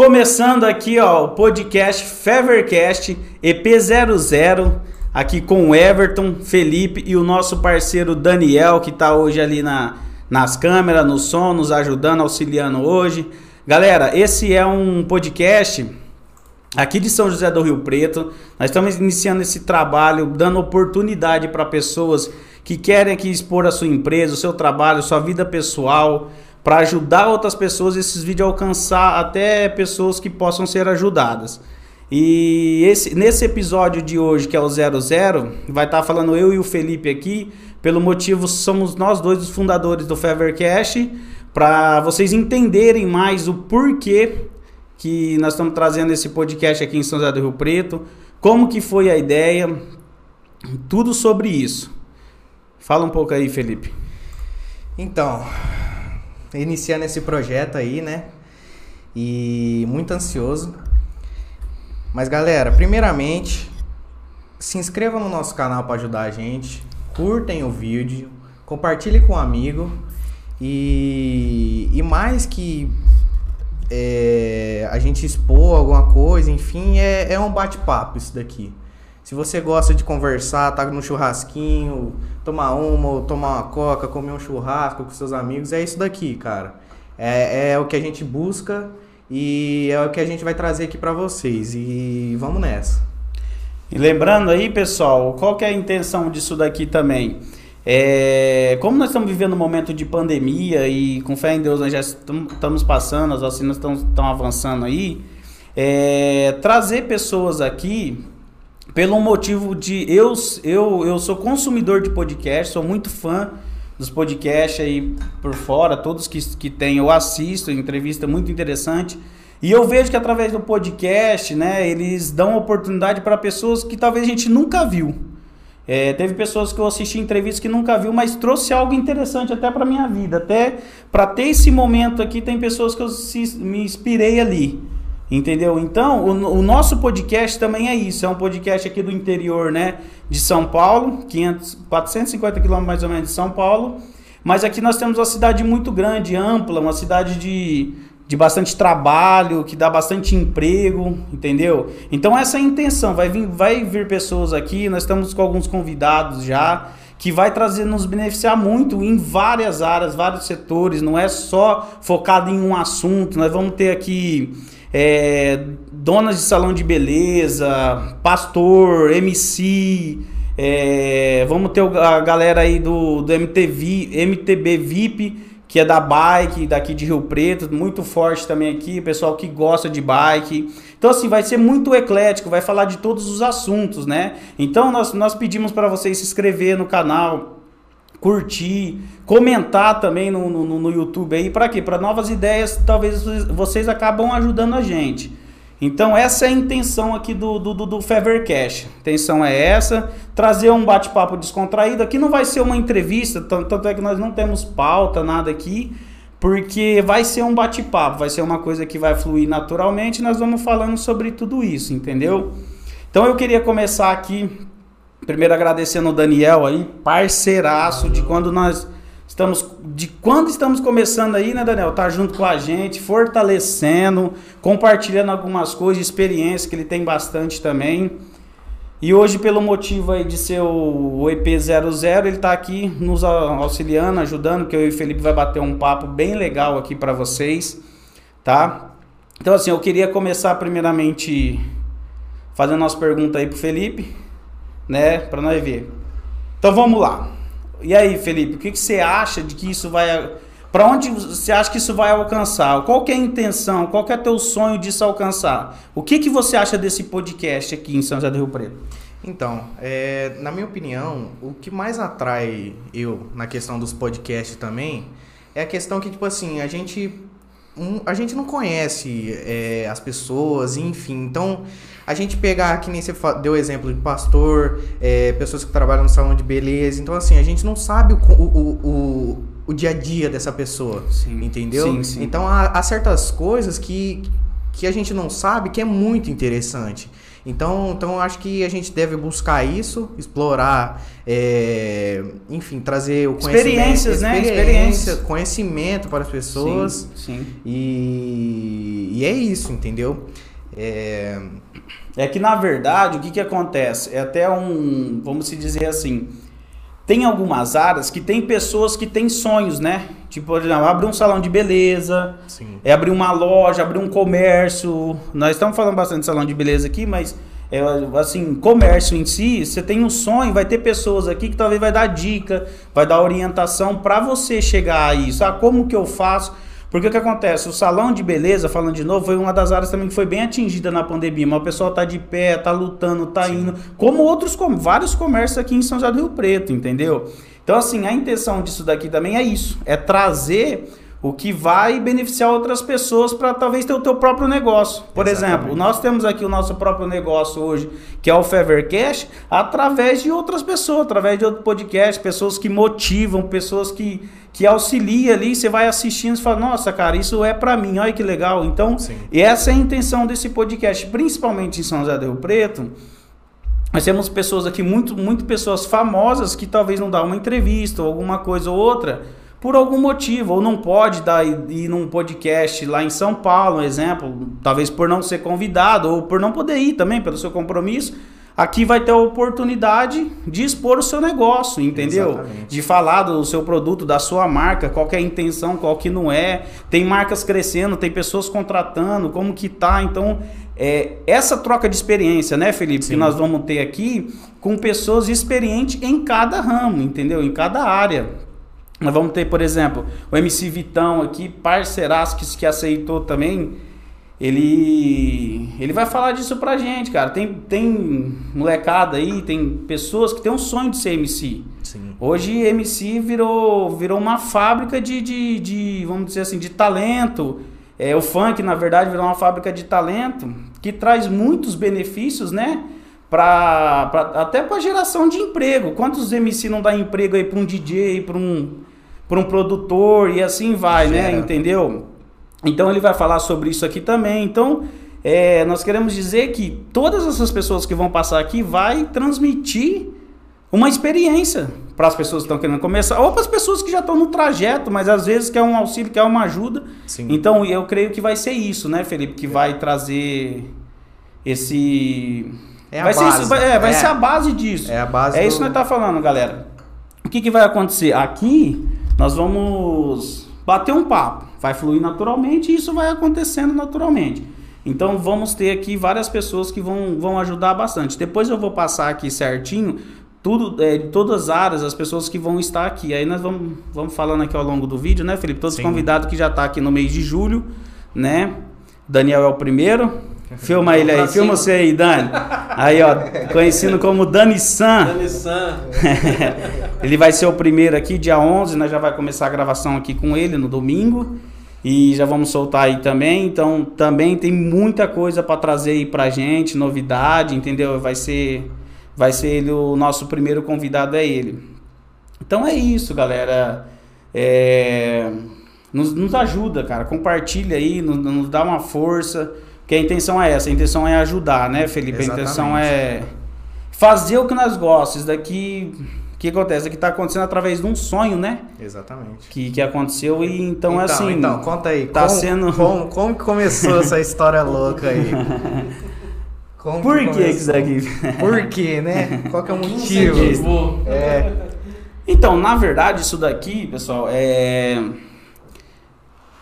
Começando aqui, ó, o podcast Fevercast EP00, aqui com o Everton, Felipe e o nosso parceiro Daniel, que tá hoje ali na, nas câmeras, no som, nos ajudando, auxiliando hoje. Galera, esse é um podcast aqui de São José do Rio Preto. Nós estamos iniciando esse trabalho, dando oportunidade para pessoas que querem aqui expor a sua empresa, o seu trabalho, sua vida pessoal, para ajudar outras pessoas esses vídeos alcançar até pessoas que possam ser ajudadas. E esse, nesse episódio de hoje, que é o 00, vai estar tá falando eu e o Felipe aqui, pelo motivo somos nós dois os fundadores do Fevercast, para vocês entenderem mais o porquê que nós estamos trazendo esse podcast aqui em São José do Rio Preto, como que foi a ideia, tudo sobre isso. Fala um pouco aí, Felipe. Então, iniciando esse projeto aí, né? E muito ansioso. Mas galera, primeiramente, se inscreva no nosso canal para ajudar a gente, curtem o vídeo, compartilhe com um amigo e, e mais que é, a gente expor alguma coisa, enfim, é, é um bate-papo isso daqui. Se você gosta de conversar, tá no churrasquinho, tomar uma ou tomar uma coca, comer um churrasco com seus amigos, é isso daqui, cara. É, é o que a gente busca e é o que a gente vai trazer aqui para vocês. E vamos nessa. E lembrando aí, pessoal, qual que é a intenção disso daqui também? É, como nós estamos vivendo um momento de pandemia e com fé em Deus nós já estamos passando, as vacinas estão avançando aí, é, trazer pessoas aqui pelo motivo de eu, eu, eu sou consumidor de podcast, sou muito fã dos podcasts aí por fora, todos que, que tem eu assisto, entrevista muito interessante. E eu vejo que através do podcast, né, eles dão oportunidade para pessoas que talvez a gente nunca viu. É, teve pessoas que eu assisti entrevistas que nunca viu, mas trouxe algo interessante até para minha vida. Até para ter esse momento aqui, tem pessoas que eu me inspirei ali. Entendeu? Então, o, o, nosso podcast também é isso. É um podcast aqui do interior, né? De São Paulo, 500, 450 quilômetros mais ou menos de São Paulo. Mas aqui nós temos uma cidade muito grande, ampla, uma cidade de, de bastante trabalho, que dá bastante emprego, entendeu? Então essa é a intenção. Vai vir, vai vir pessoas aqui, nós estamos com alguns convidados já que vai trazer nos beneficiar muito em várias áreas, vários setores, não é só focado em um assunto. Nós vamos ter aqui é, donas de salão de beleza, pastor, MC. É, vamos ter a galera aí do, do MTV, MTB VIP, que é da bike, daqui de Rio Preto, muito forte também aqui, pessoal que gosta de bike. Então, assim, vai ser muito eclético, vai falar de todos os assuntos, né? Então, nós, nós pedimos para vocês se inscrever no canal, curtir, comentar também no, no, no YouTube aí, para quê? Para novas ideias, talvez vocês acabam ajudando a gente. Então essa é a intenção aqui do, do, do, do Fevercast. A intenção é essa, trazer um bate-papo descontraído. Aqui não vai ser uma entrevista, tanto é que nós não temos pauta, nada aqui, porque vai ser um bate-papo, vai ser uma coisa que vai fluir naturalmente, nós vamos falando sobre tudo isso, entendeu? Então eu queria começar aqui Primeiro agradecendo o Daniel aí, parceiraço de quando nós estamos de quando estamos começando aí, né, Daniel? Tá junto com a gente, fortalecendo, compartilhando algumas coisas, experiência que ele tem bastante também. E hoje, pelo motivo aí de ser o EP00, ele tá aqui nos auxiliando, ajudando, que eu e o Felipe vai bater um papo bem legal aqui para vocês, tá? Então assim, eu queria começar primeiramente fazendo nossa pergunta aí pro Felipe né? Para nós ver. Então vamos lá. E aí, Felipe, o que, que você acha de que isso vai. Para onde você acha que isso vai alcançar? Qual é a intenção? Qual é teu sonho disso alcançar? O que, que você acha desse podcast aqui em São José do Rio Preto? Então, é, na minha opinião, o que mais atrai eu na questão dos podcasts também é a questão que, tipo assim, a gente, um, a gente não conhece é, as pessoas, enfim. Então, a gente pegar, que nem você deu exemplo de pastor, é, pessoas que trabalham no salão de beleza. Então, assim, a gente não sabe o, o, o, o dia a dia dessa pessoa. Sim. Entendeu? Sim, sim. Então, há, há certas coisas que, que a gente não sabe que é muito interessante. Então, então eu acho que a gente deve buscar isso, explorar, é, enfim, trazer o conhecimento. Experiências, né? Experiência, conhecimento para as pessoas. Sim, sim. E, E é isso, entendeu? É... é que na verdade o que, que acontece? É até um, vamos se dizer assim, tem algumas áreas que tem pessoas que têm sonhos, né? Tipo, por exemplo, abrir um salão de beleza, Sim. é abrir uma loja, abrir um comércio. Nós estamos falando bastante de salão de beleza aqui, mas é, assim, comércio em si, você tem um sonho, vai ter pessoas aqui que talvez vai dar dica, vai dar orientação para você chegar a isso. Ah, como que eu faço? Porque o que acontece? O salão de beleza, falando de novo, foi uma das áreas também que foi bem atingida na pandemia. Mas o pessoal tá de pé, tá lutando, tá Sim. indo. Como outros, como vários comércios aqui em São José do Rio Preto, entendeu? Então, assim, a intenção disso daqui também é isso: é trazer o que vai beneficiar outras pessoas para talvez ter o teu próprio negócio. Por Exatamente. exemplo, nós temos aqui o nosso próprio negócio hoje, que é o Fevercash, através de outras pessoas, através de outro podcast, pessoas que motivam, pessoas que, que auxiliam ali, você vai assistindo e fala, nossa, cara, isso é para mim, olha que legal. Então, Sim. essa é a intenção desse podcast, principalmente em São José do Rio Preto, nós temos pessoas aqui, muito, muito pessoas famosas que talvez não dá uma entrevista ou alguma coisa ou outra, por algum motivo, ou não pode ir num podcast lá em São Paulo, um exemplo, talvez por não ser convidado, ou por não poder ir também, pelo seu compromisso, aqui vai ter a oportunidade de expor o seu negócio, entendeu? Exatamente. De falar do seu produto, da sua marca, qual é a intenção, qual que não é. Tem marcas crescendo, tem pessoas contratando, como que tá, então... É, essa troca de experiência, né, Felipe, Sim. que nós vamos ter aqui com pessoas experientes em cada ramo, entendeu? Em cada área. Nós vamos ter, por exemplo, o MC Vitão aqui, parceiraço que, que aceitou também. Ele, ele vai falar disso pra gente, cara. Tem, tem molecada aí, tem pessoas que têm um sonho de ser MC. Sim. Hoje MC virou, virou uma fábrica de, de, de, vamos dizer assim, de talento. É, o funk, na verdade, virou uma fábrica de talento que traz muitos benefícios, né? Pra, pra, até para geração de emprego. Quantos MC não dá emprego aí para um DJ, para um para um produtor e assim vai, né? Entendeu? Então ele vai falar sobre isso aqui também. Então é, nós queremos dizer que todas essas pessoas que vão passar aqui vai transmitir uma experiência para as pessoas que estão querendo começar ou para as pessoas que já estão no trajeto, mas às vezes quer um auxílio, quer uma ajuda. Sim. Então eu creio que vai ser isso, né, Felipe, que vai trazer esse é vai ser isso, vai, é, vai é. ser a base disso. É a base. É do... isso que nós tá falando, galera. O que, que vai acontecer aqui? Nós vamos bater um papo, vai fluir naturalmente e isso vai acontecendo naturalmente. Então vamos ter aqui várias pessoas que vão, vão ajudar bastante. Depois eu vou passar aqui certinho tudo é, de todas as áreas, as pessoas que vão estar aqui. Aí nós vamos, vamos falando aqui ao longo do vídeo, né, Felipe? Todos os convidados que já estão tá aqui no mês de julho, né? Daniel é o primeiro. Filma ele aí, filma você aí, Dani. Aí, ó, conhecido como Dani San. Dani San. ele vai ser o primeiro aqui, dia 11, nós já vai começar a gravação aqui com ele no domingo. E já vamos soltar aí também. Então, também tem muita coisa para trazer aí pra gente, novidade, entendeu? Vai ser vai ser ele o nosso primeiro convidado é ele. Então é isso, galera. É, nos, nos ajuda, cara. Compartilha aí, nos, nos dá uma força. Que a intenção é essa, a intenção é ajudar, né, Felipe? Exatamente. A intenção é fazer o que nós gostamos. Isso daqui o que acontece? Aqui está acontecendo através de um sonho, né? Exatamente. Que, que aconteceu e então, então assim. Então, conta aí. Tá como, sendo. Como, como começou essa história louca aí? Como Por que, que isso daqui? Por quê, né? Qual que é o motivo? É. Então, na verdade, isso daqui, pessoal, é.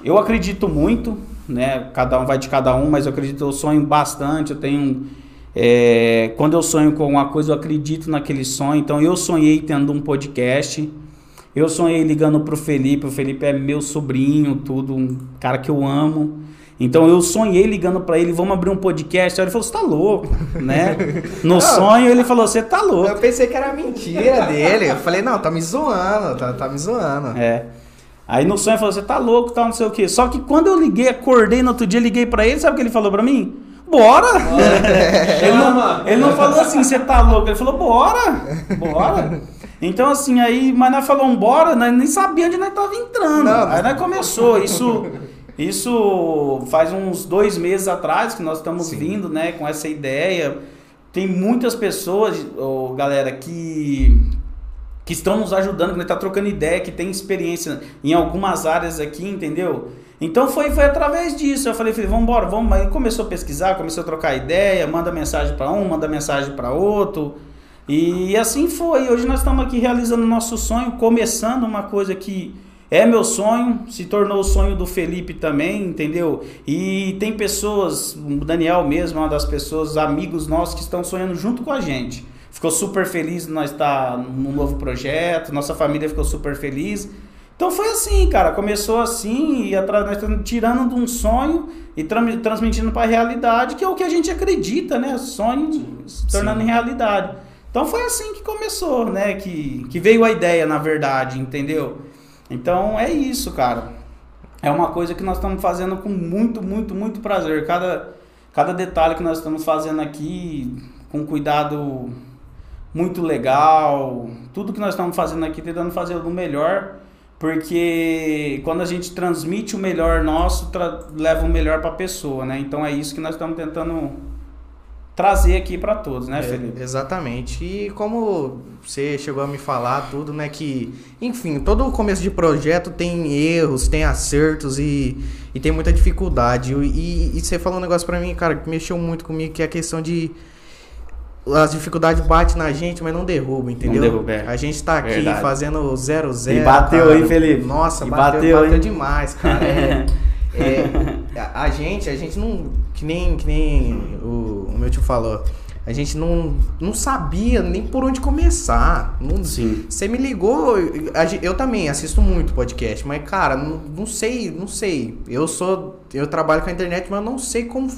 Eu acredito muito né? Cada um vai de cada um, mas eu acredito, eu sonho bastante, eu tenho... É, quando eu sonho com alguma coisa, eu acredito naquele sonho. Então, eu sonhei tendo um podcast. Eu sonhei ligando pro Felipe. O Felipe é meu sobrinho, tudo, um cara que eu amo. Então eu sonhei ligando para ele, vamos abrir um podcast. Aí ele falou, você tá louco, né? No não, sonho ele falou, você tá louco. Eu pensei que era mentira dele. Eu falei, não, tá me zoando, tá, tá me zoando. É. Aí no sonho falou, você tá louco, tal, não sei o quê. Só que quando eu liguei, acordei no outro dia, liguei para ele, sabe o que ele falou para mim? Bora! ele, não, ele não falou assim, você tá louco, ele falou, bora! Bora! Então assim, aí, mas nós falamos bora, nós nem sabia onde nós tava entrando. Não, aí nós começou, isso... Isso faz uns dois meses atrás que nós estamos Sim. vindo, né, com essa ideia. Tem muitas pessoas, oh, galera, que que estão nos ajudando, que está trocando ideia, que tem experiência em algumas áreas aqui, entendeu? Então foi, foi através disso. Eu falei, falei, vamos embora, vamos. Aí começou a pesquisar, começou a trocar ideia, manda mensagem para um, manda mensagem para outro. E assim foi. Hoje nós estamos aqui realizando nosso sonho, começando uma coisa que é meu sonho, se tornou o sonho do Felipe também, entendeu? E tem pessoas, o Daniel mesmo, uma das pessoas, amigos nossos que estão sonhando junto com a gente. Ficou super feliz de nós estar num novo projeto, nossa família ficou super feliz. Então foi assim, cara. Começou assim e atrás nós estamos tirando de um sonho e transmitindo para a realidade, que é o que a gente acredita, né? Sonho se tornando Sim. realidade. Então foi assim que começou, né? Que, que veio a ideia, na verdade, entendeu? Então é isso, cara. É uma coisa que nós estamos fazendo com muito, muito, muito prazer. Cada, cada detalhe que nós estamos fazendo aqui, com cuidado muito legal. Tudo que nós estamos fazendo aqui, tentando fazer o melhor. Porque quando a gente transmite o melhor nosso, leva o melhor para a pessoa, né? Então é isso que nós estamos tentando trazer aqui para todos, né, é, Felipe? exatamente. E como você chegou a me falar tudo, né, que, enfim, todo começo de projeto tem erros, tem acertos e, e tem muita dificuldade. E, e você falou um negócio para mim, cara, que mexeu muito comigo, que é a questão de as dificuldades batem na gente, mas não derruba, entendeu? Não derruba, é. A gente tá aqui Verdade. fazendo zero zero. E bateu aí, Felipe. Nossa, e bateu, bateu, bateu demais, cara. É, é, a gente, a gente não. Que nem, que nem o, o meu tio falou. A gente não, não sabia nem por onde começar. Não, Sim. Você me ligou, eu também assisto muito podcast, mas cara, não, não sei, não sei. Eu sou, eu trabalho com a internet, mas não sei como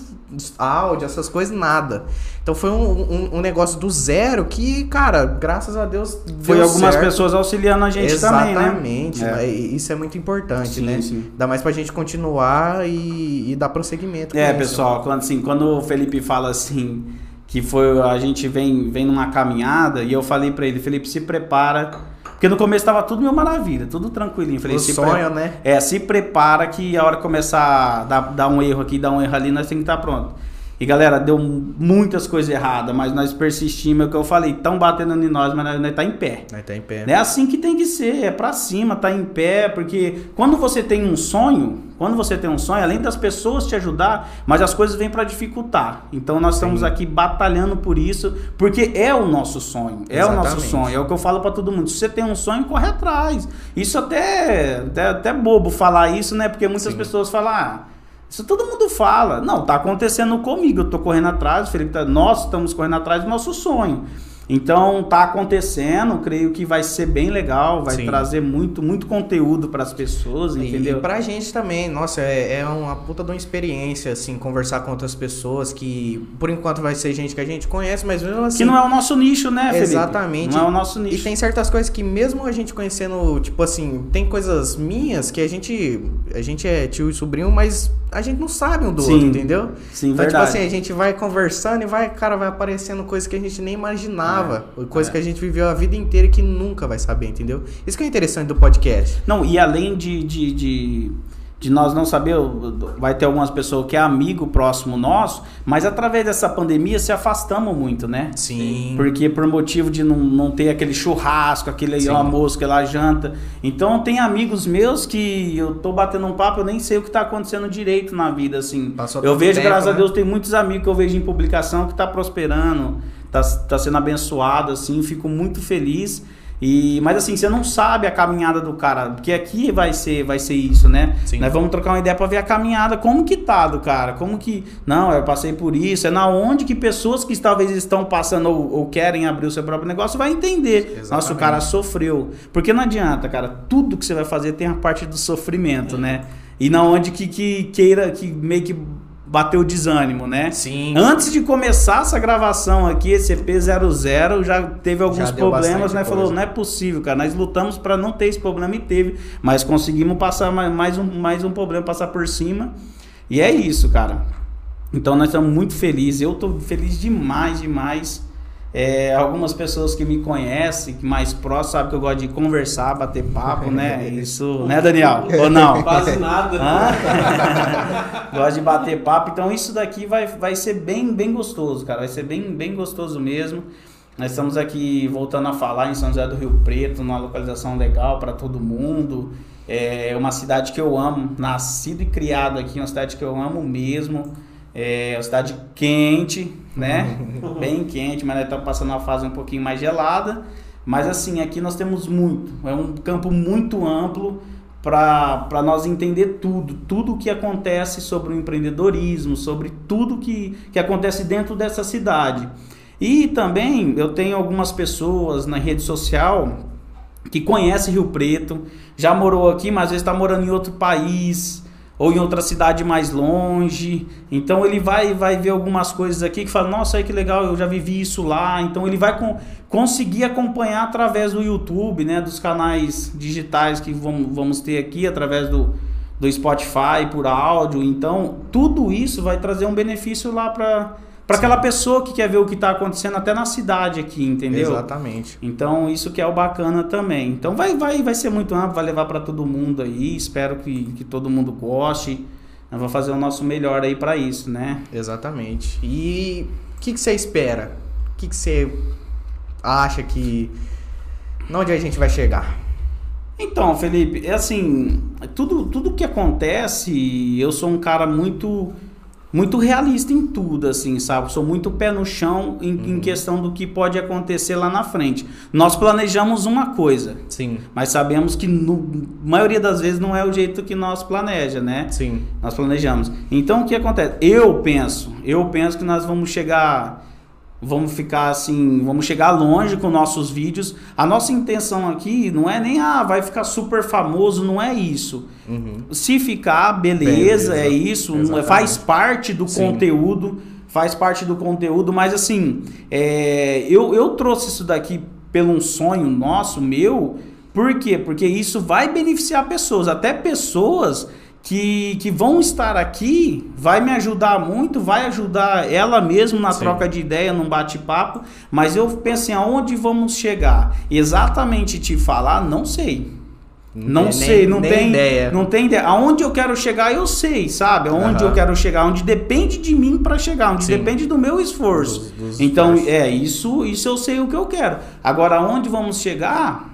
áudio, essas coisas, nada. Então foi um, um, um negócio do zero que, cara, graças a Deus. Foi algumas certo. pessoas auxiliando a gente Exatamente, também, né? Exatamente. É. Isso é muito importante, sim, né? Sim. Dá mais pra gente continuar e, e dar prosseguimento. É, pessoal, quando, assim, quando o Felipe fala assim que foi a gente vem vem numa caminhada e eu falei para ele, Felipe, se prepara, porque no começo tava tudo meu maravilha, tudo tranquilinho. Falei, o se sonho, pre... né? É, se prepara que a hora que começar a dar, dar um erro aqui, dar um erro ali, nós temos que estar tá pronto. E galera, deu muitas coisas erradas, mas nós persistimos, é o que eu falei, estão batendo em nós, mas nós, nós tá em pé. Nós tá em pé. É assim que tem que ser, é para cima, tá em pé, porque quando você tem um sonho, quando você tem um sonho, além das pessoas te ajudar, mas as coisas vêm para dificultar. Então nós Sim. estamos aqui batalhando por isso, porque é o nosso sonho, é Exatamente. o nosso sonho, é o que eu falo para todo mundo. Se você tem um sonho, corre atrás. Isso até até, até bobo falar isso, né? Porque muitas Sim. pessoas falam, ah, isso todo mundo fala. Não, tá acontecendo comigo. Eu tô correndo atrás, Felipe tá, nós estamos correndo atrás do nosso sonho. Então tá acontecendo, creio que vai ser bem legal, vai Sim. trazer muito, muito conteúdo para as pessoas, entendeu? E pra gente também, nossa, é, é, uma puta de uma experiência, assim, conversar com outras pessoas que, por enquanto, vai ser gente que a gente conhece, mas mesmo assim. Que não é o nosso nicho, né, Felipe? Exatamente. Não é o nosso nicho. E tem certas coisas que, mesmo a gente conhecendo, tipo assim, tem coisas minhas que a gente. A gente é tio e sobrinho, mas a gente não sabe um do Sim. outro, entendeu? Sim, então, verdade. tipo assim, a gente vai conversando e vai, cara, vai aparecendo coisas que a gente nem imaginava. É, coisas é. que a gente viveu a vida inteira e que nunca vai saber, entendeu? Isso que é interessante do podcast. Não, e além de, de, de, de nós não saber, vai ter algumas pessoas que é amigo próximo nosso, mas através dessa pandemia se afastamos muito, né? Sim. Porque por motivo de não, não ter aquele churrasco, aquele Sim. almoço, aquela janta. Então tem amigos meus que eu tô batendo um papo, eu nem sei o que tá acontecendo direito na vida, assim. Passou eu vejo, tempo, graças né? a Deus, tem muitos amigos que eu vejo em publicação que tá prosperando tá, tá sendo abençoado, assim, fico muito feliz. E, mas assim, você não sabe a caminhada do cara, porque aqui vai ser, vai ser isso, né? Sim. Nós vamos trocar uma ideia para ver a caminhada, como que tá do cara, como que, não, eu passei por isso, é na onde que pessoas que talvez estão passando ou, ou querem abrir o seu próprio negócio vai entender. Exatamente. Nossa, o cara sofreu. Porque não adianta, cara, tudo que você vai fazer tem a parte do sofrimento, é. né? E na onde que, que queira, que meio que bateu desânimo, né? Sim. Antes de começar essa gravação aqui, esse EP00 já teve alguns já problemas, né? Falou, não é possível, cara. Nós lutamos para não ter esse problema e teve, mas conseguimos passar mais um, mais um problema, passar por cima. E é isso, cara. Então nós estamos muito felizes. Eu estou feliz demais, demais é, algumas pessoas que me conhecem, que mais próximo, sabem que eu gosto de conversar, bater papo, né? Isso, né, Daniel? Ou não? Quase nada. gosto de bater papo. Então isso daqui vai, vai ser bem, bem gostoso, cara. Vai ser bem, bem gostoso mesmo. Nós estamos aqui voltando a falar em São José do Rio Preto, numa localização legal para todo mundo. É uma cidade que eu amo, nascido e criado aqui, uma cidade que eu amo mesmo. É uma cidade quente, né? Bem quente, mas está passando uma fase um pouquinho mais gelada. Mas assim, aqui nós temos muito. É um campo muito amplo para nós entender tudo, tudo o que acontece sobre o empreendedorismo, sobre tudo que, que acontece dentro dessa cidade. E também eu tenho algumas pessoas na rede social que conhecem Rio Preto, já morou aqui, mas às vezes está morando em outro país ou em outra cidade mais longe. Então ele vai vai ver algumas coisas aqui que fala, nossa, aí que legal, eu já vivi isso lá. Então ele vai com, conseguir acompanhar através do YouTube, né, dos canais digitais que vamos, vamos ter aqui, através do, do Spotify por áudio. Então tudo isso vai trazer um benefício lá para para aquela pessoa que quer ver o que está acontecendo até na cidade aqui, entendeu? Exatamente. Então isso que é o bacana também. Então vai vai vai ser muito amplo, vai levar para todo mundo aí. Espero que, que todo mundo goste. Nós vamos fazer o nosso melhor aí para isso, né? Exatamente. E o que, que você espera? O que, que você acha que onde a gente vai chegar? Então, Felipe, é assim, tudo tudo que acontece, eu sou um cara muito muito realista em tudo, assim, sabe? Sou muito pé no chão em, uhum. em, questão do que pode acontecer lá na frente. Nós planejamos uma coisa. Sim. Mas sabemos que, no maioria das vezes, não é o jeito que nós planeja, né? Sim. Nós planejamos. Então, o que acontece? Eu penso, eu penso que nós vamos chegar vamos ficar assim, vamos chegar longe com nossos vídeos. A nossa intenção aqui não é nem, ah, vai ficar super famoso, não é isso. Uhum. Se ficar, beleza, beleza. é isso, Exatamente. faz parte do Sim. conteúdo, faz parte do conteúdo, mas assim, é, eu, eu trouxe isso daqui pelo um sonho nosso, meu, por quê? Porque isso vai beneficiar pessoas, até pessoas que, que vão estar aqui vai me ajudar muito, vai ajudar ela mesmo na Sim. troca de ideia, num bate-papo, mas eu pensei aonde vamos chegar. Exatamente te falar, não sei. Não, não sei, nem, não nem tem ideia. Não tem ideia. Aonde eu quero chegar, eu sei, sabe? Aonde uhum. eu quero chegar, onde depende de mim para chegar, onde Sim. depende do meu esforço. Dos, dos então, esforços. é isso, isso eu sei o que eu quero. Agora, aonde vamos chegar?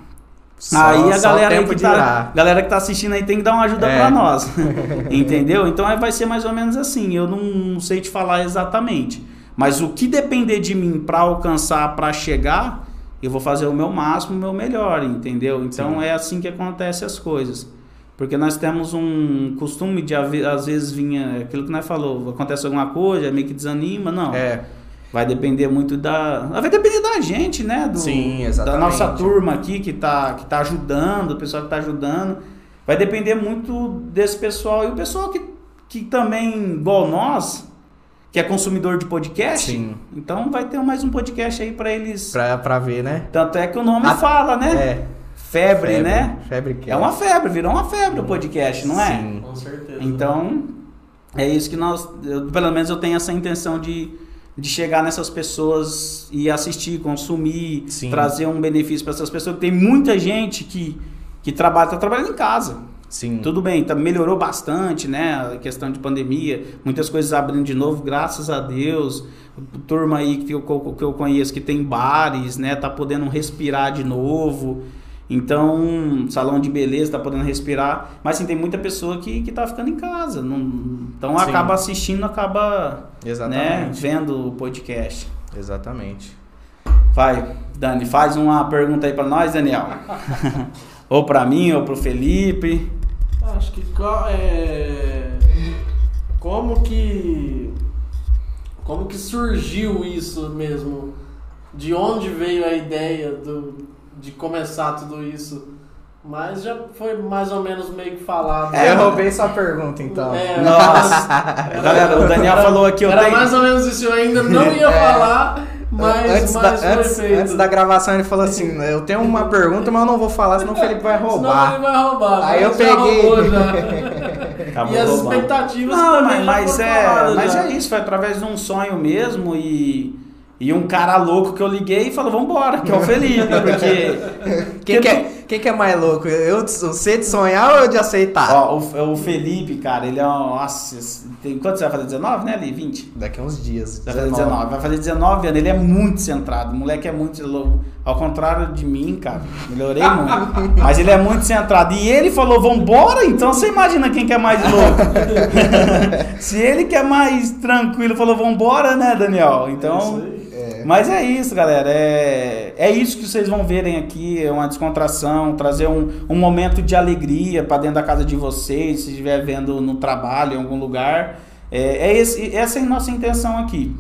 Só, aí a galera que, tá, galera que tá assistindo aí tem que dar uma ajuda é. para nós. Entendeu? Então aí vai ser mais ou menos assim. Eu não sei te falar exatamente. Mas o que depender de mim para alcançar, para chegar, eu vou fazer o meu máximo, o meu melhor, entendeu? Então Sim. é assim que acontece as coisas. Porque nós temos um costume de às vezes vinha aquilo que nós falou, acontece alguma coisa, meio que desanima, não. É. Vai depender muito da. Vai depender da gente, né? Do, Sim, exatamente. Da nossa turma aqui que tá, que tá ajudando, o pessoal que tá ajudando. Vai depender muito desse pessoal. E o pessoal que, que também, igual nós, que é consumidor de podcast. Sim. Então vai ter mais um podcast aí para eles. Pra, pra ver, né? Tanto é que o nome A... fala, né? É. Febre, febre né? Febre que é. é uma febre, virou uma febre o podcast, não é? Sim, com certeza. Então, é isso que nós. Eu, pelo menos eu tenho essa intenção de de chegar nessas pessoas e assistir, consumir, Sim. trazer um benefício para essas pessoas. Tem muita gente que, que trabalha, está trabalhando em casa. Sim. Tudo bem, tá, melhorou bastante, né? A questão de pandemia, muitas coisas abrindo de novo, graças a Deus. Turma aí que eu, que eu conheço que tem bares, né? Tá podendo respirar de novo. Então, salão de beleza tá podendo respirar, mas assim, tem muita pessoa que, que tá ficando em casa. Não, então Sim. acaba assistindo, acaba né, vendo o podcast. Exatamente. Vai, Dani, faz uma pergunta aí para nós, Daniel. ou para mim, ou para o Felipe. Acho que é, como que como que surgiu isso mesmo? De onde veio a ideia do de começar tudo isso. Mas já foi mais ou menos meio que falado. É, eu roubei sua pergunta então. É, Nossa! Galera, o Daniel era, falou aqui. Era tenho... mais ou menos isso, eu ainda não ia é. falar. Mas, antes, mas da, antes, antes, da gravação ele falou assim: Eu tenho uma pergunta, mas eu não vou falar, senão o Felipe vai roubar. Senão ele vai roubar. Aí eu peguei. e as expectativas não, também mas, mas é, mas é isso, foi através de um sonho mesmo e. E um cara louco que eu liguei e falou, vambora, que é o Felipe, porque... quem, quer, Quem que é mais louco? Eu, você de sonhar ou eu de aceitar? Ó, o, o Felipe, cara, ele é um. Nossa, tem, quanto você vai fazer? 19, né, Ali? 20? Daqui a uns dias. Vai fazer 19. Vai fazer 19 anos, ele é muito centrado. O moleque é muito louco. Ao contrário de mim, cara. Melhorei muito. Mas ele é muito centrado. E ele falou, vambora, então você imagina quem que é mais louco. Se ele que é mais tranquilo falou, vambora, né, Daniel? Então. É Mas é isso, galera. É, é isso que vocês vão verem aqui. É uma descontração, trazer um, um momento de alegria para dentro da casa de vocês, se estiver vendo no trabalho, em algum lugar. É, é esse, essa é a nossa intenção aqui.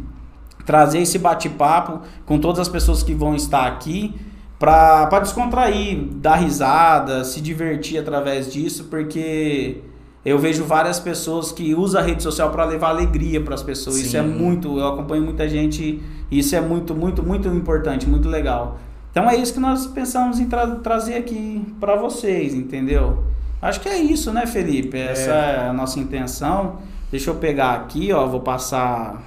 Trazer esse bate-papo com todas as pessoas que vão estar aqui para descontrair, dar risada, se divertir através disso, porque eu vejo várias pessoas que usam a rede social para levar alegria para as pessoas. Isso é Sim. muito, eu acompanho muita gente, isso é muito, muito, muito importante, muito legal. Então é isso que nós pensamos em tra- trazer aqui para vocês, entendeu? Acho que é isso, né, Felipe? Essa é, a nossa intenção. Deixa eu pegar aqui, ó, vou passar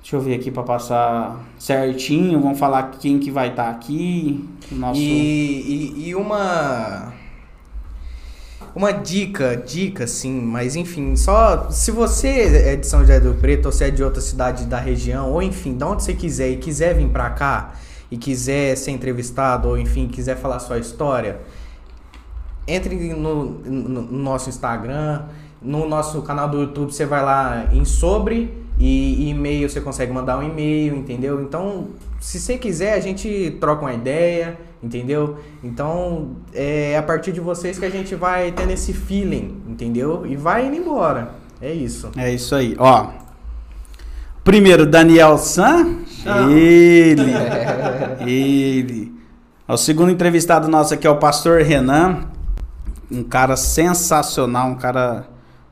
Deixa eu ver aqui para passar certinho, vamos falar quem que vai estar aqui, o nosso E, e, e uma. Uma dica, dica sim, mas enfim, só se você é de São José do Preto ou se é de outra cidade da região, ou enfim, de onde você quiser e quiser vir pra cá e quiser ser entrevistado, ou enfim, quiser falar sua história, entre no- no nosso Instagram, no nosso canal do YouTube, você vai lá em sobre e e-mail, você consegue mandar um e-mail, entendeu? Então, se você quiser, a gente troca uma ideia, entendeu? Então, é a partir de vocês que a gente vai tendo esse feeling, entendeu? E vai indo embora. É isso. É isso aí, ó. Primeiro, Daniel San. Ele. ele. O segundo entrevistado nosso aqui é o pastor Renan. Um cara sensacional, um cara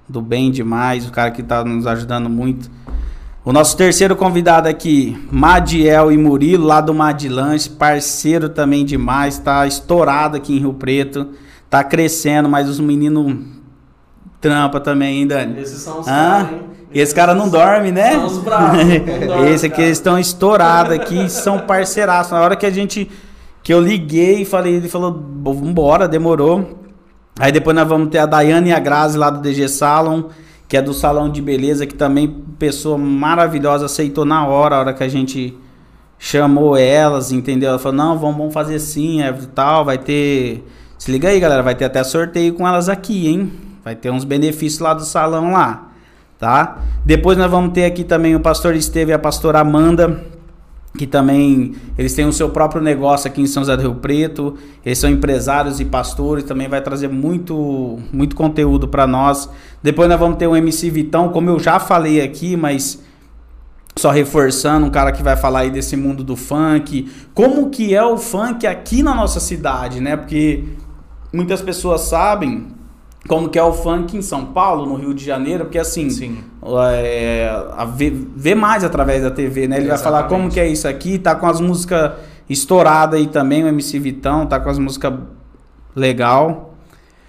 do bem demais, um cara que tá nos ajudando muito. O nosso terceiro convidado aqui, Madiel e Murilo, lá do Madilanche, parceiro também demais, tá estourado aqui em Rio Preto, tá crescendo, mas os meninos trampa também, hein, Dani? Esses são os Ah, caras, esse cara não dorme, né? São os bravos. esse aqui eles estão estourados aqui, são parceiraços. Na hora que a gente que eu liguei e falei, ele falou, vambora, demorou. Aí depois nós vamos ter a Daiane e a Grazi lá do DG Salon, que é do salão de beleza, que também pessoa maravilhosa, aceitou na hora, a hora que a gente chamou elas, entendeu? Ela falou, não, vamos, vamos fazer sim, é tal, vai ter. Se liga aí, galera, vai ter até sorteio com elas aqui, hein? Vai ter uns benefícios lá do salão lá, tá? Depois nós vamos ter aqui também o pastor Esteve e a pastora Amanda, que também eles têm o seu próprio negócio aqui em São José do Rio Preto. Eles são empresários e pastores, também vai trazer muito muito conteúdo para nós. Depois nós vamos ter o MC Vitão, como eu já falei aqui, mas só reforçando, um cara que vai falar aí desse mundo do funk, como que é o funk aqui na nossa cidade, né? Porque muitas pessoas sabem como que é o funk em São Paulo, no Rio de Janeiro, porque assim, Sim. é, a vê, vê mais através da TV, né? Ele vai falar Exatamente. como que é isso aqui, tá com as músicas estouradas aí também, o MC Vitão, tá com as músicas legal.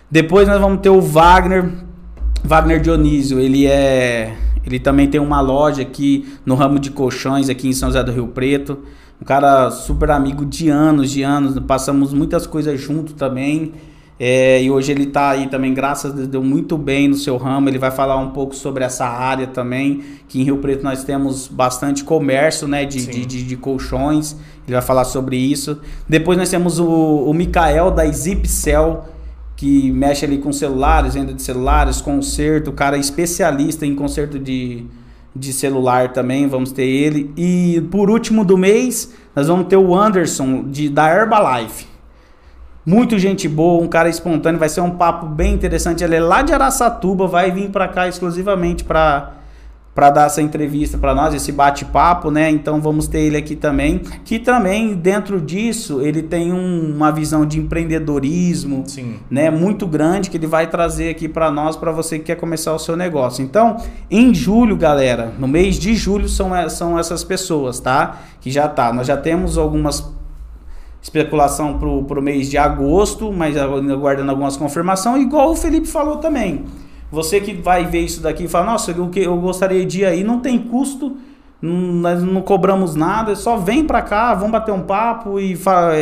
Depois nós vamos ter o Wagner, Wagner Dionísio, ele é, ele também tem uma loja aqui no ramo de colchões aqui em São José do Rio Preto. Um cara super amigo de anos, de anos, passamos muitas coisas junto também. É, e hoje ele tá aí também, graças a Deus, deu muito bem no seu ramo. Ele vai falar um pouco sobre essa área também. Que em Rio Preto nós temos bastante comércio né, de, de, de, de colchões. Ele vai falar sobre isso. Depois nós temos o, o Mikael da Zipcell, que mexe ali com celulares, venda de celulares, conserto. O cara é especialista em conserto de, de celular também. Vamos ter ele. E por último do mês, nós vamos ter o Anderson de, da Herbalife. Muito gente boa, um cara espontâneo, vai ser um papo bem interessante. Ele é lá de Araçatuba, vai vir para cá exclusivamente para para dar essa entrevista para nós, esse bate-papo, né? Então vamos ter ele aqui também, que também dentro disso ele tem um- uma visão de empreendedorismo, Sim. né, muito grande que ele vai trazer aqui para nós, para você que quer começar o seu negócio. Então, em julho, galera, no mês de julho são, e- são essas pessoas, tá? Que já tá. Nós já temos algumas especulação pro, pro mês de agosto, mas ainda aguardando algumas confirmações, igual o Felipe falou também. Você que vai ver isso daqui e fala, nossa, o que eu gostaria de ir aí, não tem custo Nós não cobramos nada, só vem pra cá, vamos bater um papo e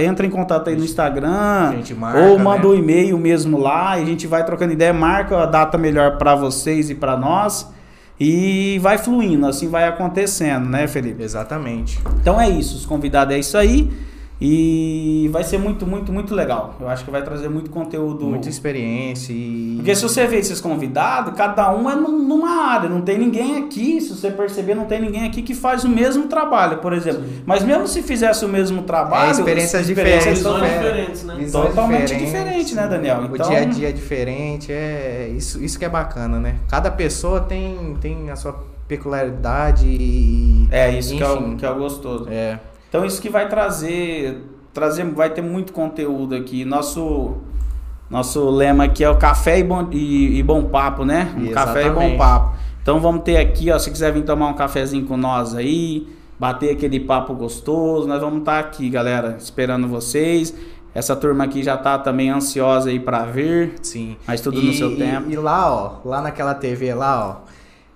entra em contato aí no Instagram. Marca, ou manda né? um e-mail mesmo lá e a gente vai trocando ideia, marca a data melhor pra vocês e pra nós. E vai fluindo, assim vai acontecendo, né, Felipe? Exatamente. Então é isso, os convidados é isso aí. E vai ser muito, muito, muito legal. Eu acho que vai trazer muito conteúdo. Muita experiência e. Porque se você ver esses convidados, cada um é num- numa área, não tem ninguém aqui, se você perceber, não tem ninguém aqui que faz o mesmo trabalho, por exemplo. Mas mesmo se fizesse o mesmo trabalho, É, experiências experiências diferentes, são- Visões é. diferentes, né? Visões Totalmente diferentes. diferente, né, Daniel? O Então- dia a dia é diferente, é isso, isso que é bacana, né? Cada pessoa tem, tem a sua peculiaridade e. É isso que é, o, enfim. que é o gostoso. É. Então isso que vai trazer, trazer, vai ter muito conteúdo aqui. Nosso nosso lema aqui é o café e bom, e, e bom papo, né? Um café e bom papo. Então vamos ter aqui, ó, se quiser vir tomar um cafezinho com nós aí, bater aquele papo gostoso, nós vamos estar aqui, galera, esperando vocês. Essa turma aqui já tá também ansiosa aí para vir, Sim. mas tudo no E- seu e- tempo. E lá, ó, lá naquela TV lá, ó.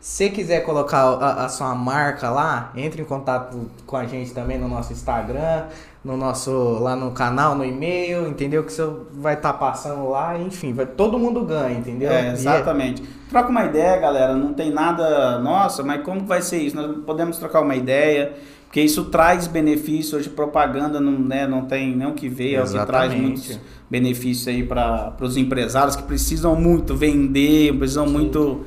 Se quiser colocar a, a sua marca lá, entre em contato com a gente também no nosso Instagram, no nosso lá no canal, no e-mail, entendeu? Que você vai estar passando lá, enfim, vai, todo mundo ganha, entendeu? É, E exatamente. Troca uma ideia, galera. Não tem nada. Nossa, mas como vai ser isso? Nós podemos trocar uma ideia. Porque isso traz benefício. Hoje, propaganda não, né, não tem nem o que ver. É o que traz muitos benefícios aí para os empresários que precisam muito vender, precisam muito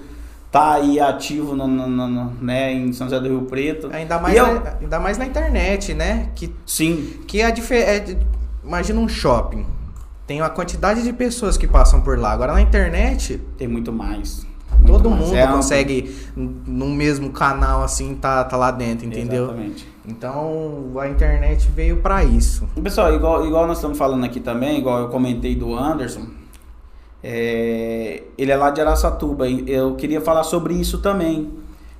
estar aí ativo no, no- no- né, em São José do Rio Preto. Ainda mais, eu- na, ainda mais na internet, né? Que, Sim, que a diferença. imagina um shopping. Tem uma quantidade de pessoas que passam por lá. Agora na internet, tem muito mais. Muito todo mais. mundo É consegue, no mesmo canal assim, tá, tá lá dentro, entendeu? Exatamente. Então a internet veio pra isso. Pessoal, igual, igual nós estamos falando aqui também, igual eu comentei do Anderson, é, ele é lá de Araçatuba. e Eu queria falar sobre isso também.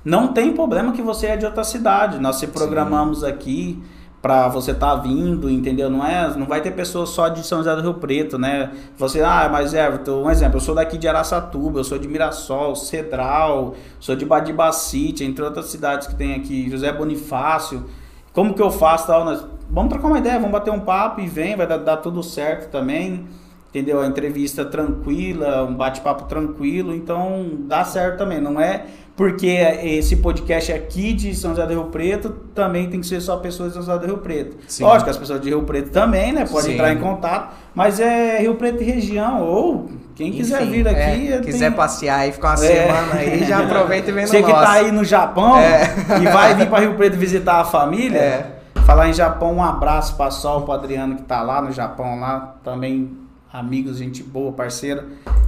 Não tem problema que você é de outra cidade. Nós se programamos aqui para você estar vindo, entendeu? Não é, não vai ter pessoas só de São José do Rio Preto, né? Você, ah, mas Everton, um exemplo, eu sou daqui de Araçatuba, eu sou de Mirassol, Cedral, sou de Badibacite, entre outras cidades que tem aqui, José Bonifácio. Como que eu faço tal? Nós, vamos trocar uma ideia, vamos bater um papo e vem, vai dar, dar tudo certo também. Entendeu? A entrevista tranquila, um bate-papo tranquilo, então dá certo também. Não é porque esse podcast é aqui de São José do Rio Preto, também tem que ser só pessoas de São José do Rio Preto. Sim. Lógico, as pessoas de Rio Preto também, né? Pode Sim. entrar em contato, mas é Rio Preto e região, ou quem quiser Enfim, vir aqui. é, quiser passear e ficar uma É. semana aí, já aproveita e vem no Você que nosso. tá aí no Japão É. e vai vir para Rio Preto visitar a família. É. Falar em Japão, um abraço para Sol, pro Adriano que tá lá no Japão, lá também amigos, gente boa, parceira.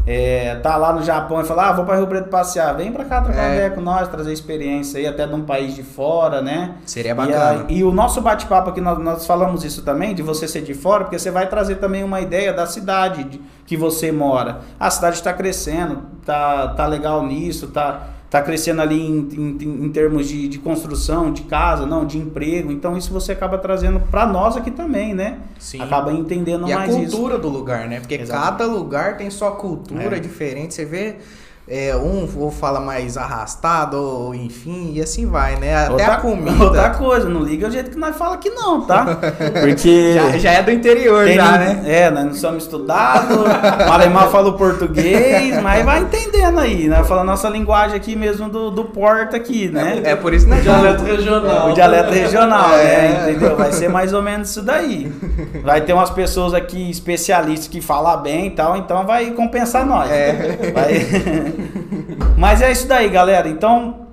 É, tá lá no Japão e fala: "Ah, vou para Rio Preto passear". Vem para cá trocar É. ideia com nós, trazer experiência aí até de um país de fora, né? Seria E, bacana. a- e o nosso bate-papo aqui, nós, nós falamos isso também, de você ser de fora, porque você vai trazer também uma ideia da cidade de- que você mora. A cidade está crescendo, tá, tá legal nisso, tá, tá crescendo ali em, em, em termos de, de construção, de casa, não, de emprego. Então isso você acaba trazendo para nós aqui também, né? Sim. Acaba entendendo E a mais isso. cultura do lugar, né? Porque Exatamente. cada lugar tem sua cultura É. diferente. Você vê é, um ou fala mais arrastado, ou enfim, e assim vai, né? Até outra, a comida. Outra coisa, não liga o jeito que nós fala aqui não, tá? Porque... Já, já é do interior, Tem já, né? É, nós não somos estudados, Malemar fala o português, mas vai entendendo aí, né? Fala a nossa linguagem aqui mesmo do, do porta aqui, né? É por isso que nós Dialeto regional. O dialeto regional, É. né? Entendeu? Vai ser mais ou menos isso daí. Vai ter umas pessoas aqui especialistas que falam bem e tal, então vai compensar nós. É. Vai- Mas é isso daí, galera. Então,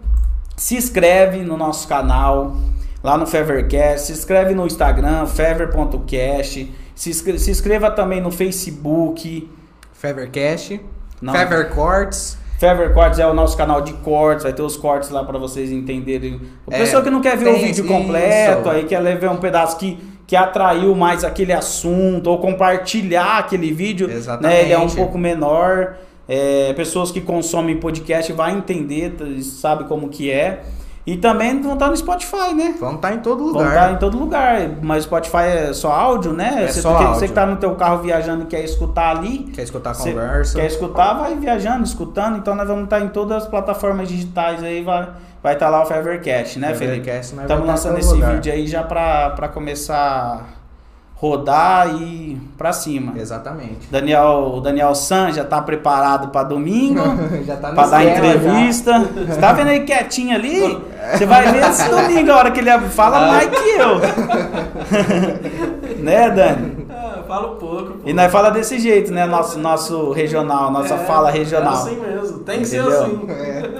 se inscreve no nosso canal, lá no Fevercast, se inscreve no Instagram, fever.cast, se inscreva, se inscreva também no Facebook. Fevercast, Não. Fever Cortes. Fever Cortes é o nosso canal de cortes, vai ter os cortes lá pra vocês entenderem. O É, pessoal que não quer ver o vídeo isso. completo, aí quer ver um pedaço que, que atraiu mais aquele assunto, ou compartilhar aquele vídeo, né? Ele é um Exatamente. pouco menor. É, pessoas que consomem podcast vai entender, sabe como que é. E também vão estar no Spotify, né? Vamos estar em todo Vão lugar. estar em todo lugar. Mas Spotify é só áudio, né? É você, só que- áudio. você que tá no teu carro viajando e quer escutar ali. Quer escutar a conversa? Quer escutar, vai viajando, escutando. Então nós vamos estar em todas as plataformas digitais aí, vai vai estar lá o Fevercast, né, Felipe? Fevercast, nós Estamos lançando esse lugar. vídeo aí já pra começar rodar e pra cima. Exatamente. Daniel, o Daniel San já tá preparado pra domingo. já tá no Pra dar entrevista. Você tá vendo aí quietinho ali? Você vai ver esse domingo, a hora que ele fala mais que eu. né, Dani? Ah, eu falo pouco. pô. E nós fala desse jeito, né? Nosso, nosso regional, nossa É, fala regional. É assim mesmo, tem que Entendeu? ser assim.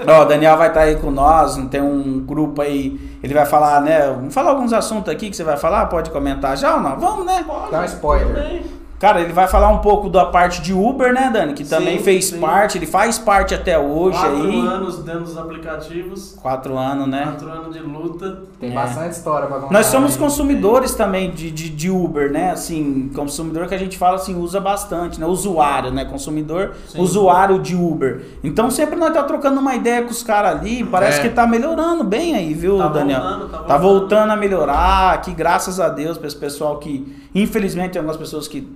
Ó, o Daniel vai estar aí com nós, tem um grupo aí, ele vai falar, né? Vamos falar alguns assuntos aqui que você vai falar, pode comentar já ou não? Vamos, né? Dá um spoiler. Cara, ele vai falar um pouco da parte de Uber, né, Dani? Que também Sim, fez sim. parte, ele faz parte até hoje Quatro aí. anos dentro dos aplicativos, Quatro anos, né? quatro anos de luta. Tem É. bastante história pra contar. Nós somos aí. consumidores também de, de, de Uber, né? Assim, consumidor que a gente fala assim, usa bastante, né? Usuário, né? Consumidor, Sim. usuário de Uber. Então sempre nós tá trocando uma ideia com os caras ali, parece É. que tá melhorando bem aí, viu, Tá Daniel? voltando, tá Tá voltando. voltando a melhorar, aqui graças a Deus, para esse pessoal que, infelizmente, tem algumas pessoas que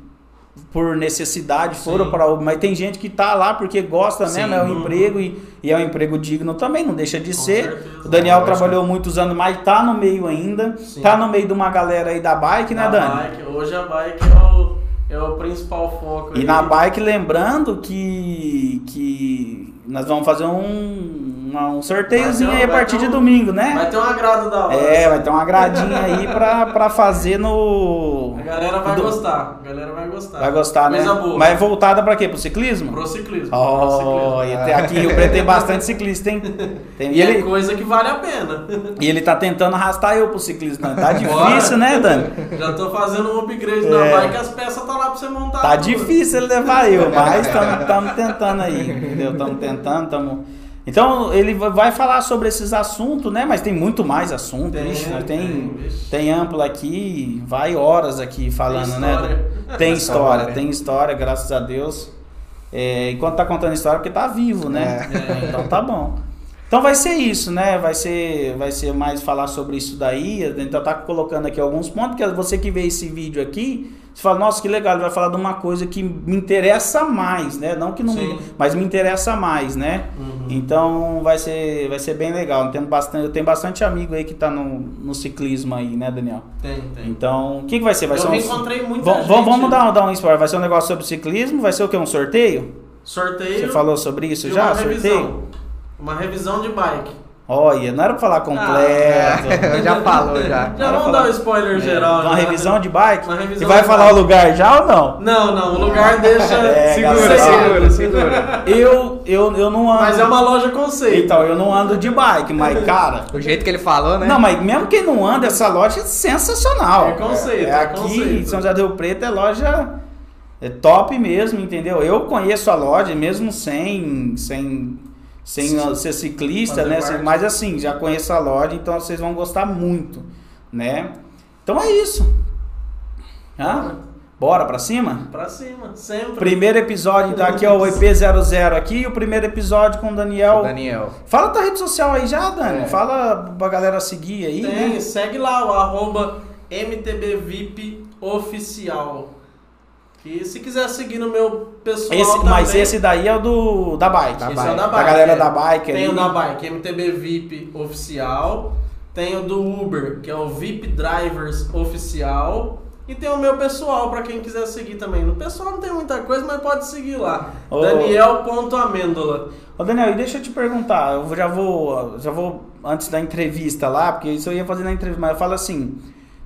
por necessidade foram Sim. para Uber, mas tem gente que tá lá porque gosta Sim. mesmo, é um emprego e, e é um emprego digno também, não deixa de Com ser. certeza. O Daniel Lógico. trabalhou muitos anos, mas tá no meio ainda. Sim. Tá no meio de uma galera aí da bike, né, Dani? bike. Hoje a bike é o, é o principal foco. E aí. na bike, lembrando que, que nós vamos fazer um, uma- um sorteiozinho ter aí um- a partir ter de um- domingo, né? Vai ter um agrado da hora. É, vai ter uma gradinha aí pra, pra fazer no. A galera vai do- gostar. A galera vai gostar. Vai gostar, né? Coisa boa. Mas é voltada pra quê? Pro ciclismo? Pro ciclismo. pro Oh, ciclismo. e até aqui Rio Preto tem bastante ciclista, hein? Tem- E e, é ele, coisa que vale a pena. e ele tá tentando arrastar eu pro ciclismo. né? Tá Bora. difícil, né, Dani? Já tô fazendo um upgrade É. na bike, as peças tá lá pra você montar. Tá tudo. difícil ele levar eu, mas estamos tentando aí, entendeu? Estamos tentando, estamos. Então ele va- vai falar sobre esses assuntos, né? Mas tem muito mais assunto, Tem, Ixi, nós tem, tem, amplo aqui, vai horas aqui falando, Tem né? história. Tem história, História. tem história, graças a Deus. É, enquanto tá contando história, porque tá vivo, né? É. Então tá bom. Então vai ser isso, né? Vai ser, vai ser mais falar sobre isso daí. Então tá colocando aqui alguns pontos, porque você que vê esse vídeo aqui, você fala, nossa, que legal, ele vai falar de uma coisa que me interessa mais, né? Não que não, Sim. mas me interessa mais, né? Uhum. Então vai ser, vai ser bem legal. Tem bastante, eu tenho bastante amigo aí que tá no, no ciclismo aí, né, Daniel? Tem, tem. Então, o que, que vai ser? Vai Eu ser um, encontrei muita Vamos- gente. vamos, dar, dar um spoiler. Vai ser um negócio sobre ciclismo? Vai ser o quê? Um sorteio? Sorteio. Você falou sobre isso já? uma Sorteio? revisão. Uma revisão de bike. Olha, não era pra falar completo. já falou, já. Já vamos falar- dar o spoiler geral. É, Uma já. revisão de bike? Uma revisão e vai falar bike. o lugar já ou não? Não, não, o lugar deixa. É, Segura, galera, segura, segura. Eu, eu, eu não ando. Mas é uma loja conceito. Então, eu não ando de bike, mas, cara. O jeito que ele falou, né? Não, mas mesmo quem não anda, essa loja é sensacional. É conceito, É, é aqui conceito. em São José do Rio Preto é loja é top mesmo, entendeu? Eu conheço a loja mesmo sem sem sem uh, ser ciclista, Fazer né? parte. Mas assim, já conheço a loja, então vocês vão gostar muito, né? Então é isso. Hã? Bora pra cima? Pra cima, sempre. Primeiro episódio, tá aqui ó, o EP00 aqui, e o primeiro episódio com o Daniel. Daniel. Fala tua rede social aí já, Dani. É. Fala pra galera seguir aí. Tem, né? segue lá o arroba MTBVIP Que se quiser seguir no meu pessoal Esse, também, mas esse daí é o do da bike. Da esse bike. é o da Da bike. galera é. da bike Tem aí. o da bike, MTB VIP oficial. Tem o do Uber, que é o VIP Drivers oficial. E tem o meu pessoal, pra quem quiser seguir também. No pessoal não tem muita coisa, mas pode seguir lá. Ô. Daniel.amêndola. Ô Daniel, e deixa eu te perguntar, eu já vou, já vou antes da entrevista lá, porque isso eu ia fazer na entrevista, mas eu falo assim,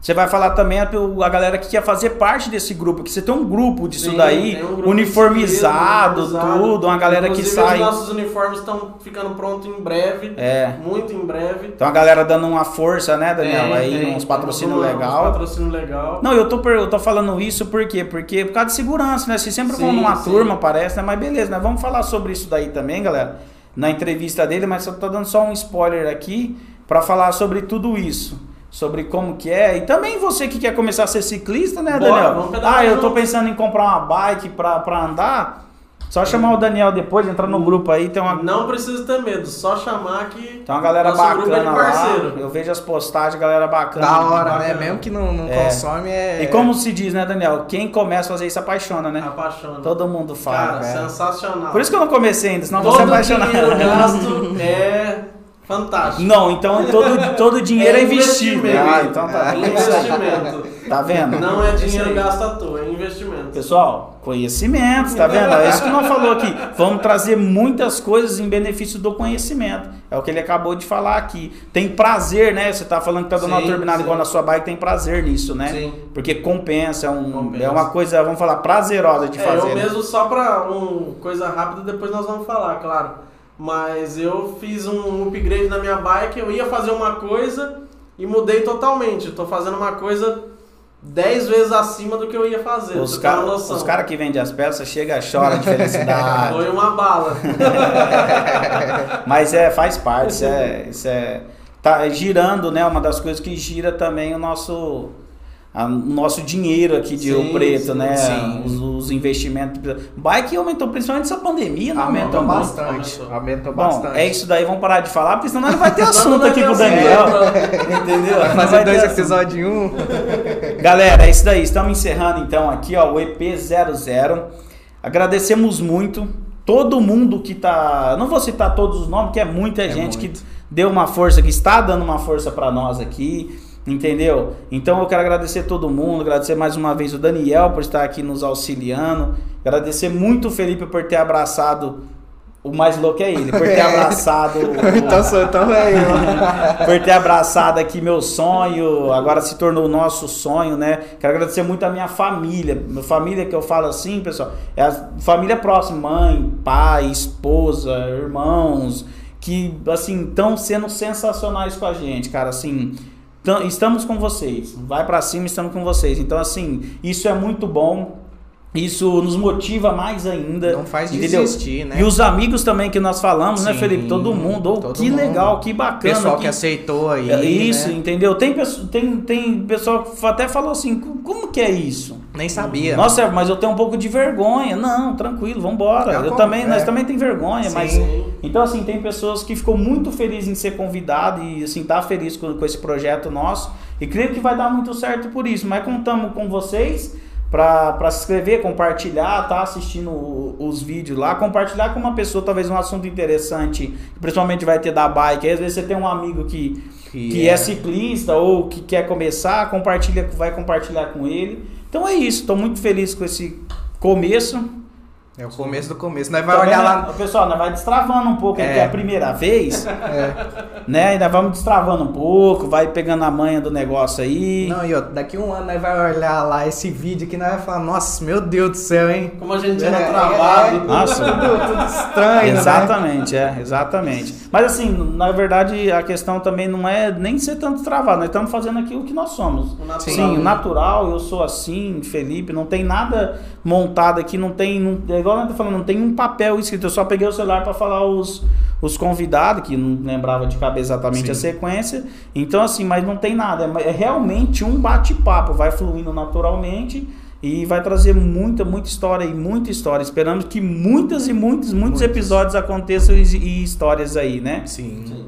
você vai falar também a, a galera que quer fazer parte desse grupo, que você tem um grupo disso daí, tem um grupo uniformizado, ciclismo, tudo, uma galera que sai. Os nossos uniformes estão ficando prontos em breve. É. Muito em breve. Tem uma galera dando uma força, né, Daniel? Tem, aí, tem. uns patrocínios legal. Uns patrocínio legal. Não, eu tô, eu tô falando isso por quê? Porque por causa de segurança, né? Vocês sempre vão numa sim. turma, parece, né? Mas beleza, né? Vamos falar sobre isso daí também, galera. Na entrevista dele, mas eu tô dando só um spoiler aqui pra falar sobre tudo isso. Sobre como que é. E também você que quer começar a ser ciclista, né, Bora, Daniel? vamos pedalar Ah, eu tô pensando em comprar uma bike pra, pra andar. Só chamar o Daniel depois, entrar no grupo aí, tem uma, Não precisa ter medo, só chamar que. tem uma galera é bacana lá. Eu vejo as postagens, galera bacana. Da hora, né? bacana. Mesmo que não, não É. consome, é. E como se diz, né, Daniel? Quem começa a fazer isso apaixona, né? Apaixona. Todo mundo fala. Cara, é. sensacional. Por isso que eu não comecei ainda, senão você é Todo apaixonado. dinheiro gasto é fantástico. Não, então todo, todo dinheiro é, investido. investimento. Ah, então tá. É investimento. Tá vendo? Não é Isso dinheiro gasto à toa, é investimento. Pessoal, conhecimento, tá vendo? É isso que nós falou aqui. Vamos trazer muitas coisas em benefício do conhecimento. É o que ele acabou de falar aqui. Tem prazer, né? Você tá falando que tá dando uma Sim, turbinada sim. igual na sua bike, tem prazer nisso, né? Sim. Porque compensa, é, um, Compensa. é uma coisa, vamos falar, prazerosa de É, fazer. eu né? mesmo, só pra um, coisa rápida, depois nós vamos falar, claro. Mas eu fiz um upgrade na minha bike, eu ia fazer uma coisa e mudei totalmente. Tô fazendo uma coisa 10 vezes acima do que eu ia fazer. Os caras cara que vendem as peças chega chora de felicidade. Foi uma bala. Mas é, faz parte, isso é, isso é. Tá girando, né? Uma das coisas que gira também o nosso. O nosso dinheiro aqui de Sim, Rio Preto, sim, né? sim. Os, os investimentos. Bike aumentou, principalmente essa pandemia, não Aumentou aumentou bastante. Aumentou. Aumentou Bom, bastante. é isso daí, vamos parar de falar, porque senão não vai ter assunto aqui com o. Daniel. Entendeu? Vai fazer vai dois episódios em um. Galera, é isso daí. Estamos encerrando então aqui, ó, o EP00. Agradecemos muito todo mundo que tá. Não vou citar todos os nomes, que é muita É gente muito. que deu uma força, que está dando uma força para nós aqui. Entendeu? Então eu quero agradecer todo mundo, agradecer mais uma vez o Daniel por estar aqui nos auxiliando, agradecer muito o Felipe por ter abraçado o mais louco é ele, por ter abraçado então sou eu. por ter abraçado aqui meu sonho, agora se tornou o nosso sonho, né? Quero agradecer muito a minha família. Minha família que eu falo assim, pessoal, é a família próxima, mãe, pai, esposa, irmãos, que assim estão sendo sensacionais com a gente, cara, assim, estamos com vocês. Vai pra cima, estamos com vocês. Então assim, isso é muito bom. Isso nos motiva mais ainda. Não faz entendeu? desistir, né? E os amigos também que nós falamos, né, Sim, Felipe? Todo mundo. Oh, todo que mundo. legal, que bacana. Pessoal que- que aceitou aí. é Isso, né? entendeu? Tem, tem, tem pessoal que até falou assim, "Co- como que é isso? Nem sabia. Nossa, mas eu tenho um pouco de vergonha. Não, tranquilo, vambora. É, eu como- também, é. nós também tem vergonha, Sim. mas então assim, tem pessoas que ficou muito felizes em ser convidado e assim, tá feliz com, com esse projeto nosso e creio que vai dar muito certo por isso, mas contamos com vocês para se inscrever, compartilhar, tá assistindo o- os vídeos lá, compartilhar com uma pessoa talvez um assunto interessante, que principalmente vai ter da bike. Aí, às vezes você tem um amigo que Que que é. é. ciclista ou que quer começar, compartilha, vai compartilhar com ele. Então é isso, estou muito feliz com esse começo. É o começo do começo. Nós vai olhar lá. Pessoal, nós vai destravando um pouco, É. porque é a primeira vez, É. né? Ainda vamos destravando um pouco, vai pegando a manha do negócio aí. Não, e ó, daqui um ano nós vai olhar lá esse vídeo aqui, nós vai falar, nossa, meu Deus do céu, hein? Como a gente era É, travado. é, Nossa. tudo, tudo estranho, né? Exatamente, é, exatamente. Mas assim, na verdade, a questão também não é nem ser tanto travado, nós estamos fazendo aqui o que nós somos. O natural, Sim, o né? natural, eu sou assim, Felipe, não tem nada montado aqui, não tem, não, é igual eu tô falando, não tem um papel escrito, eu só peguei o celular para falar os, os convidados, que não lembrava de cabeça exatamente Sim. a sequência, então assim, mas não tem nada, é, é realmente um bate-papo, vai fluindo naturalmente e vai trazer muita, muita história e muita história, esperamos que muitas e muitos, muitos Muitos. episódios aconteçam e, e histórias aí, né? Sim. Sim.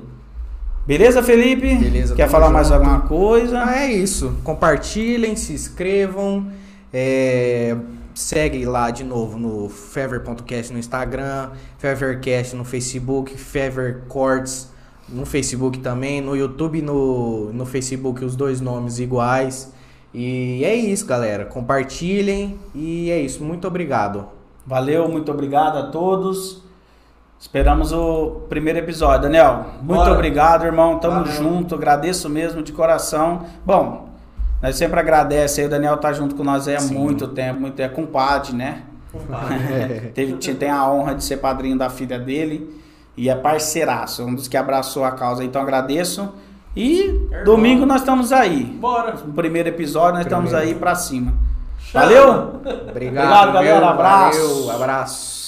Beleza, Felipe? Beleza, Quer falar mais junto. alguma coisa? Ah, é isso. Compartilhem, se inscrevam. é, segue lá de novo no Fever.cast no Instagram, Fevercast no Facebook, Fever Cords no Facebook também, no YouTube e no, no Facebook os dois nomes iguais. E é isso, galera. Compartilhem e é isso. Muito obrigado. Valeu, muito obrigado a todos. Esperamos o primeiro episódio. Daniel, muito Bora. obrigado, irmão. Tamo Valeu. junto. Agradeço mesmo de coração. Bom, nós sempre agradecemos aí. O Daniel tá junto com nós aí há Sim. muito tempo, muito é compadre, né? Compadre. Teve, tinha- tem a honra de ser padrinho da filha dele e é parceiraço, um dos que abraçou a causa. Então agradeço. E domingo nós estamos aí. Bora. No primeiro episódio nós estamos Primeiro. aí pra cima. Valeu? Obrigado, Obrigado, galera. Abraço. Valeu, abraço.